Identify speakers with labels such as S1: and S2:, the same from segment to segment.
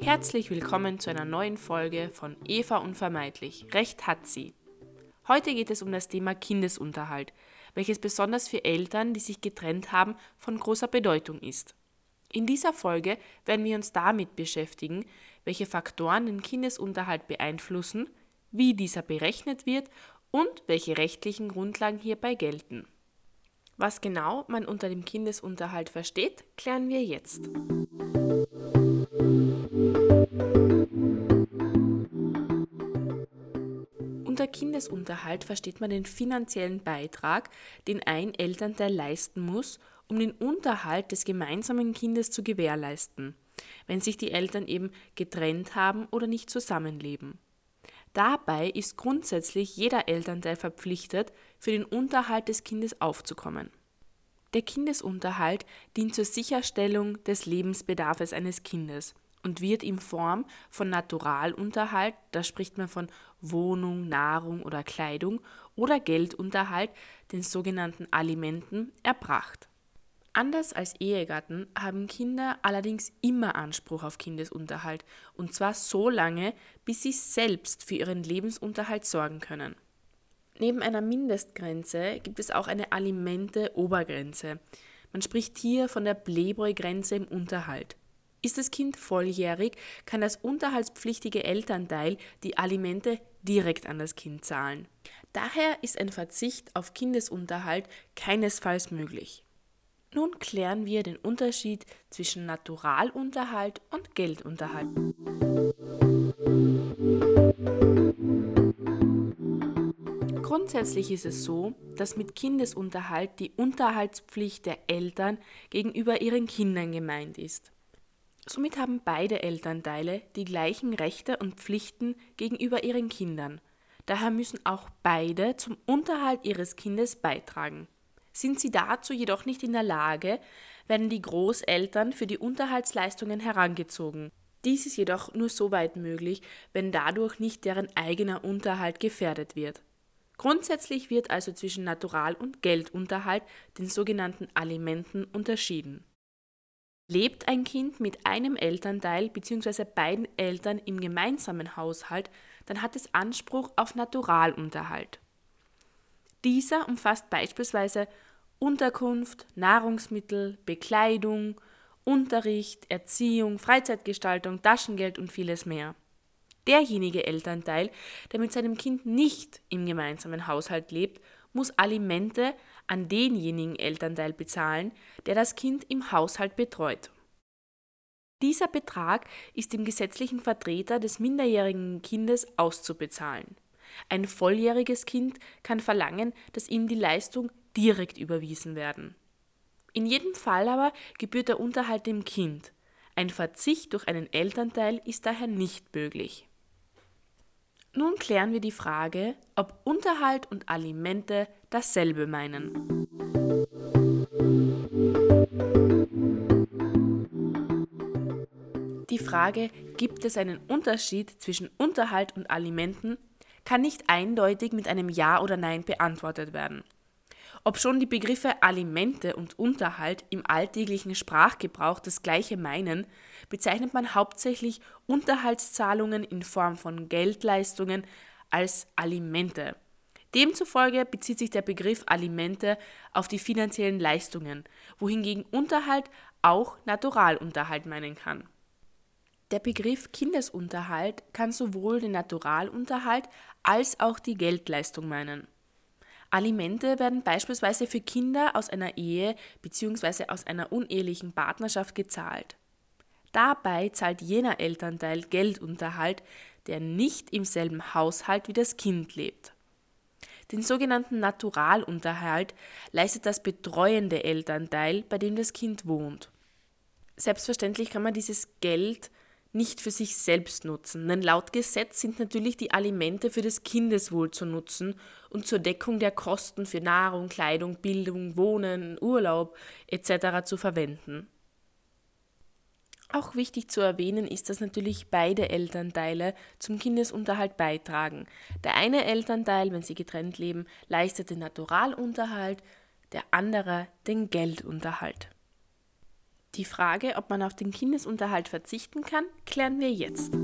S1: Herzlich willkommen zu einer neuen Folge von Eva Unvermeidlich. Recht hat sie. Heute geht es um das Thema Kindesunterhalt, welches besonders für Eltern, die sich getrennt haben, von großer Bedeutung ist. In dieser Folge werden wir uns damit beschäftigen, welche Faktoren den Kindesunterhalt beeinflussen, wie dieser berechnet wird und welche rechtlichen Grundlagen hierbei gelten. Was genau man unter dem Kindesunterhalt versteht, klären wir jetzt. Unter Kindesunterhalt versteht man den finanziellen Beitrag, den ein Elternteil leisten muss, um den Unterhalt des gemeinsamen Kindes zu gewährleisten, wenn sich die Eltern eben getrennt haben oder nicht zusammenleben. Dabei ist grundsätzlich jeder Elternteil verpflichtet, für den Unterhalt des Kindes aufzukommen. Der Kindesunterhalt dient zur Sicherstellung des Lebensbedarfes eines Kindes und wird in Form von Naturalunterhalt, da spricht man von Wohnung, Nahrung oder Kleidung, oder Geldunterhalt, den sogenannten Alimenten, erbracht. Anders als Ehegatten haben Kinder allerdings immer Anspruch auf Kindesunterhalt, und zwar so lange, bis sie selbst für ihren Lebensunterhalt sorgen können. Neben einer Mindestgrenze gibt es auch eine Alimente-Obergrenze. Man spricht hier von der Playboy-Grenze im Unterhalt. Ist das Kind volljährig, kann das unterhaltspflichtige Elternteil die Alimente direkt an das Kind zahlen. Daher ist ein Verzicht auf Kindesunterhalt keinesfalls möglich. Nun klären wir den Unterschied zwischen Naturalunterhalt und Geldunterhalt. Grundsätzlich ist es so, dass mit Kindesunterhalt die Unterhaltspflicht der Eltern gegenüber ihren Kindern gemeint ist. Somit haben beide Elternteile die gleichen Rechte und Pflichten gegenüber ihren Kindern. Daher müssen auch beide zum Unterhalt ihres Kindes beitragen. Sind sie dazu jedoch nicht in der Lage, werden die Großeltern für die Unterhaltsleistungen herangezogen. Dies ist jedoch nur so weit möglich, wenn dadurch nicht deren eigener Unterhalt gefährdet wird. Grundsätzlich wird also zwischen Natural- und Geldunterhalt, den sogenannten Alimenten, unterschieden. Lebt ein Kind mit einem Elternteil bzw. beiden Eltern im gemeinsamen Haushalt, dann hat es Anspruch auf Naturalunterhalt. Dieser umfasst beispielsweise Unterkunft, Nahrungsmittel, Bekleidung, Unterricht, Erziehung, Freizeitgestaltung, Taschengeld und vieles mehr. Derjenige Elternteil, der mit seinem Kind nicht im gemeinsamen Haushalt lebt, muss Alimente an denjenigen Elternteil bezahlen, der das Kind im Haushalt betreut. Dieser Betrag ist dem gesetzlichen Vertreter des minderjährigen Kindes auszubezahlen. Ein volljähriges Kind kann verlangen, dass ihm die Leistung direkt überwiesen werden. In jedem Fall aber gebührt der Unterhalt dem Kind. Ein Verzicht durch einen Elternteil ist daher nicht möglich. Nun klären wir die Frage, ob Unterhalt und Alimente dasselbe meinen. Die Frage, gibt es einen Unterschied zwischen Unterhalt und Alimenten, kann nicht eindeutig mit einem Ja oder Nein beantwortet werden. Obschon die Begriffe Alimente und Unterhalt im alltäglichen Sprachgebrauch das gleiche meinen, bezeichnet man hauptsächlich Unterhaltszahlungen in Form von Geldleistungen als Alimente. Demzufolge bezieht sich der Begriff Alimente auf die finanziellen Leistungen, wohingegen Unterhalt auch Naturalunterhalt meinen kann. Der Begriff Kindesunterhalt kann sowohl den Naturalunterhalt als auch die Geldleistung meinen. Alimente werden beispielsweise für Kinder aus einer Ehe bzw. aus einer unehelichen Partnerschaft gezahlt. Dabei zahlt jener Elternteil Geldunterhalt, der nicht im selben Haushalt wie das Kind lebt. Den sogenannten Naturalunterhalt leistet das betreuende Elternteil, bei dem das Kind wohnt. Selbstverständlich kann man dieses Geld nicht für sich selbst nutzen, denn laut Gesetz sind natürlich die Alimente für das Kindeswohl zu nutzen und zur Deckung der Kosten für Nahrung, Kleidung, Bildung, Wohnen, Urlaub etc. zu verwenden. Auch wichtig zu erwähnen ist, dass natürlich beide Elternteile zum Kindesunterhalt beitragen. Der eine Elternteil, wenn sie getrennt leben, leistet den Naturalunterhalt, der andere den Geldunterhalt. Die Frage, ob man auf den Kindesunterhalt verzichten kann, klären wir jetzt.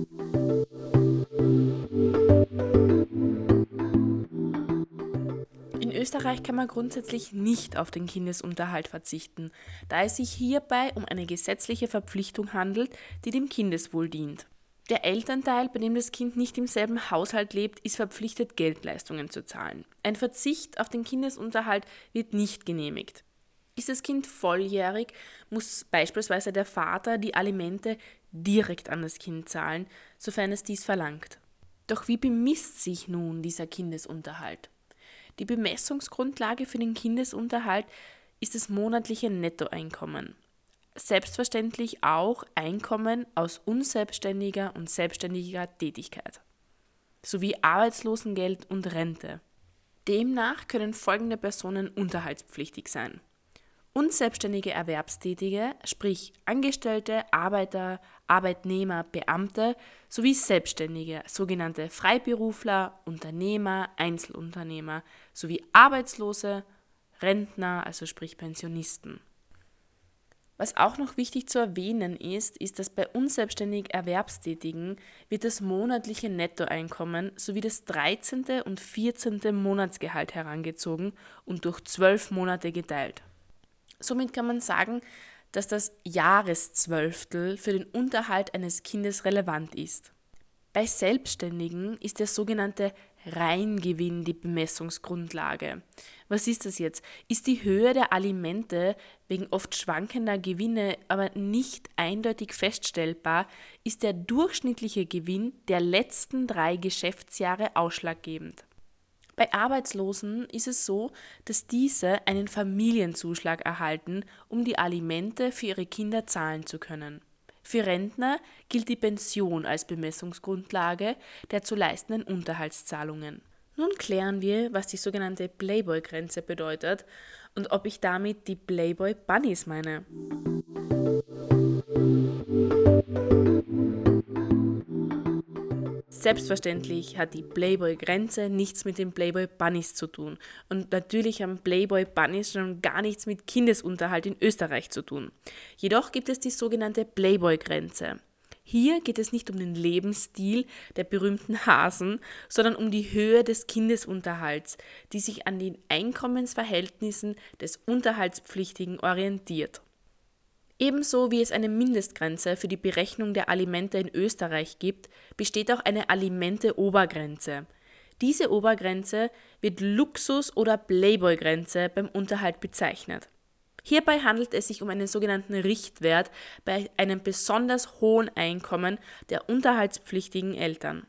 S1: In Österreich kann man grundsätzlich nicht auf den Kindesunterhalt verzichten, da es sich hierbei um eine gesetzliche Verpflichtung handelt, die dem Kindeswohl dient. Der Elternteil, bei dem das Kind nicht im selben Haushalt lebt, ist verpflichtet, Geldleistungen zu zahlen. Ein Verzicht auf den Kindesunterhalt wird nicht genehmigt. Ist das Kind volljährig, muss beispielsweise der Vater die Alimente direkt an das Kind zahlen, sofern es dies verlangt. Doch wie bemisst sich nun dieser Kindesunterhalt? Die Bemessungsgrundlage für den Kindesunterhalt ist das monatliche Nettoeinkommen. Selbstverständlich auch Einkommen aus unselbstständiger und selbstständiger Tätigkeit sowie Arbeitslosengeld und Rente. Demnach können folgende Personen unterhaltspflichtig sein unselbstständige Erwerbstätige, sprich Angestellte, Arbeiter, Arbeitnehmer, Beamte sowie Selbstständige, sogenannte Freiberufler, Unternehmer, Einzelunternehmer sowie Arbeitslose, Rentner, also sprich Pensionisten. Was auch noch wichtig zu erwähnen ist, ist, dass bei unselbstständig Erwerbstätigen wird das monatliche Nettoeinkommen sowie das 13. und 14. Monatsgehalt herangezogen und durch zwölf Monate geteilt. Somit kann man sagen, dass das Jahreszwölftel für den Unterhalt eines Kindes relevant ist. Bei Selbstständigen ist der sogenannte Reingewinn die Bemessungsgrundlage. Was ist das jetzt? Ist die Höhe der Alimente wegen oft schwankender Gewinne aber nicht eindeutig feststellbar, ist der durchschnittliche Gewinn der letzten drei Geschäftsjahre ausschlaggebend. Bei Arbeitslosen ist es so, dass diese einen Familienzuschlag erhalten, um die Alimente für ihre Kinder zahlen zu können. Für Rentner gilt die Pension als Bemessungsgrundlage der zu leistenden Unterhaltszahlungen. Nun klären wir, was die sogenannte Playboy-Grenze bedeutet und ob ich damit die Playboy-Bunnies meine. Selbstverständlich hat die Playboy-Grenze nichts mit den Playboy-Bunnies zu tun. Und natürlich haben Playboy-Bunnies schon gar nichts mit Kindesunterhalt in Österreich zu tun. Jedoch gibt es die sogenannte Playboy-Grenze. Hier geht es nicht um den Lebensstil der berühmten Hasen, sondern um die Höhe des Kindesunterhalts, die sich an den Einkommensverhältnissen des Unterhaltspflichtigen orientiert. Ebenso wie es eine Mindestgrenze für die Berechnung der Alimente in Österreich gibt, besteht auch eine Alimente-Obergrenze. Diese Obergrenze wird Luxus- oder Playboy-Grenze beim Unterhalt bezeichnet. Hierbei handelt es sich um einen sogenannten Richtwert bei einem besonders hohen Einkommen der unterhaltspflichtigen Eltern.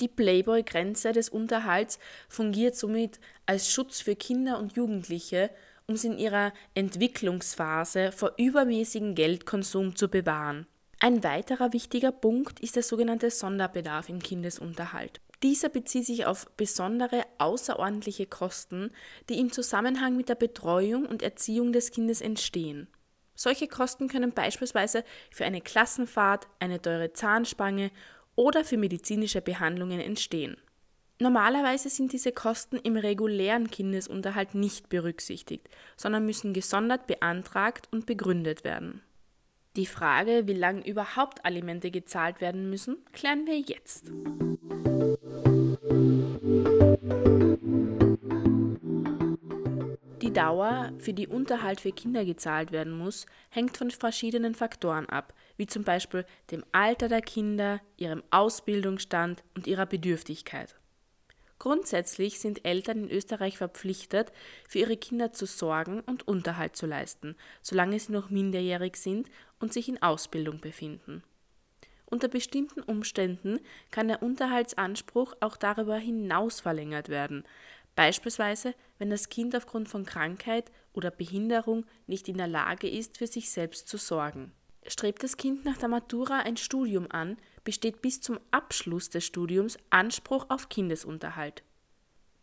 S1: Die Playboy-Grenze des Unterhalts fungiert somit als Schutz für Kinder und Jugendliche um sie in ihrer Entwicklungsphase vor übermäßigem Geldkonsum zu bewahren. Ein weiterer wichtiger Punkt ist der sogenannte Sonderbedarf im Kindesunterhalt. Dieser bezieht sich auf besondere außerordentliche Kosten, die im Zusammenhang mit der Betreuung und Erziehung des Kindes entstehen. Solche Kosten können beispielsweise für eine Klassenfahrt, eine teure Zahnspange oder für medizinische Behandlungen entstehen. Normalerweise sind diese Kosten im regulären Kindesunterhalt nicht berücksichtigt, sondern müssen gesondert beantragt und begründet werden. Die Frage, wie lange überhaupt Alimente gezahlt werden müssen, klären wir jetzt. Die Dauer, für die Unterhalt für Kinder gezahlt werden muss, hängt von verschiedenen Faktoren ab, wie zum Beispiel dem Alter der Kinder, ihrem Ausbildungsstand und ihrer Bedürftigkeit. Grundsätzlich sind Eltern in Österreich verpflichtet, für ihre Kinder zu sorgen und Unterhalt zu leisten, solange sie noch minderjährig sind und sich in Ausbildung befinden. Unter bestimmten Umständen kann der Unterhaltsanspruch auch darüber hinaus verlängert werden, beispielsweise wenn das Kind aufgrund von Krankheit oder Behinderung nicht in der Lage ist, für sich selbst zu sorgen. Strebt das Kind nach der Matura ein Studium an, besteht bis zum Abschluss des Studiums Anspruch auf Kindesunterhalt.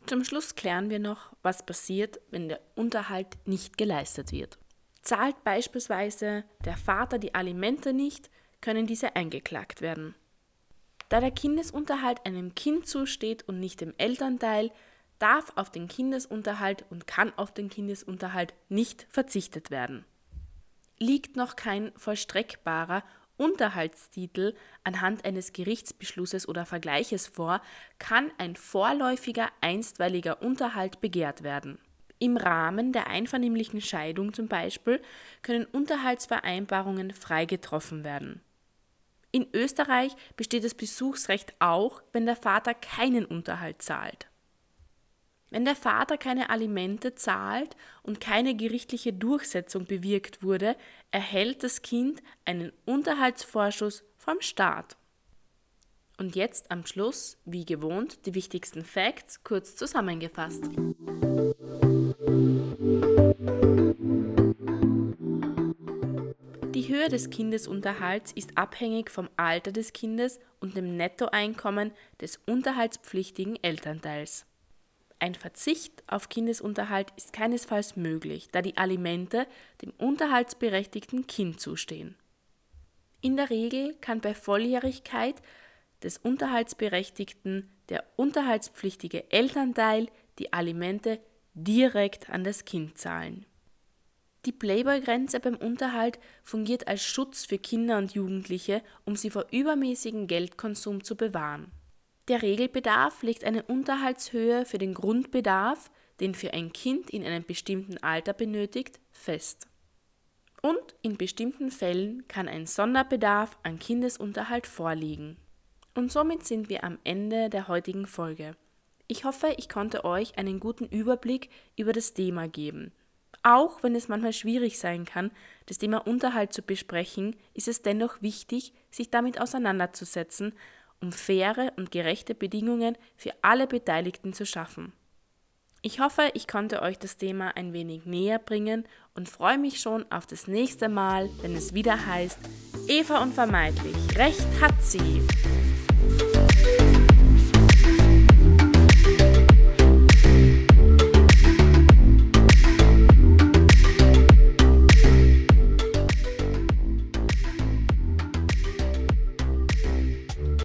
S1: Zum Schluss klären wir noch, was passiert, wenn der Unterhalt nicht geleistet wird. Zahlt beispielsweise der Vater die Alimente nicht, können diese eingeklagt werden. Da der Kindesunterhalt einem Kind zusteht und nicht dem Elternteil, darf auf den Kindesunterhalt und kann auf den Kindesunterhalt nicht verzichtet werden. Liegt noch kein vollstreckbarer Unterhaltstitel anhand eines Gerichtsbeschlusses oder Vergleiches vor, kann ein vorläufiger einstweiliger Unterhalt begehrt werden. Im Rahmen der einvernehmlichen Scheidung zum Beispiel können Unterhaltsvereinbarungen frei getroffen werden. In Österreich besteht das Besuchsrecht auch, wenn der Vater keinen Unterhalt zahlt. Wenn der Vater keine Alimente zahlt und keine gerichtliche Durchsetzung bewirkt wurde, erhält das Kind einen Unterhaltsvorschuss vom Staat. Und jetzt am Schluss, wie gewohnt, die wichtigsten Facts kurz zusammengefasst. Die Höhe des Kindesunterhalts ist abhängig vom Alter des Kindes und dem Nettoeinkommen des unterhaltspflichtigen Elternteils. Ein Verzicht auf Kindesunterhalt ist keinesfalls möglich, da die Alimente dem unterhaltsberechtigten Kind zustehen. In der Regel kann bei Volljährigkeit des Unterhaltsberechtigten der unterhaltspflichtige Elternteil die Alimente direkt an das Kind zahlen. Die Playboy-Grenze beim Unterhalt fungiert als Schutz für Kinder und Jugendliche, um sie vor übermäßigem Geldkonsum zu bewahren. Der Regelbedarf legt eine Unterhaltshöhe für den Grundbedarf, den für ein Kind in einem bestimmten Alter benötigt, fest. Und in bestimmten Fällen kann ein Sonderbedarf an Kindesunterhalt vorliegen. Und somit sind wir am Ende der heutigen Folge. Ich hoffe, ich konnte euch einen guten Überblick über das Thema geben. Auch wenn es manchmal schwierig sein kann, das Thema Unterhalt zu besprechen, ist es dennoch wichtig, sich damit auseinanderzusetzen um faire und gerechte Bedingungen für alle Beteiligten zu schaffen. Ich hoffe, ich konnte euch das Thema ein wenig näher bringen und freue mich schon auf das nächste Mal, wenn es wieder heißt, Eva unvermeidlich, Recht hat sie.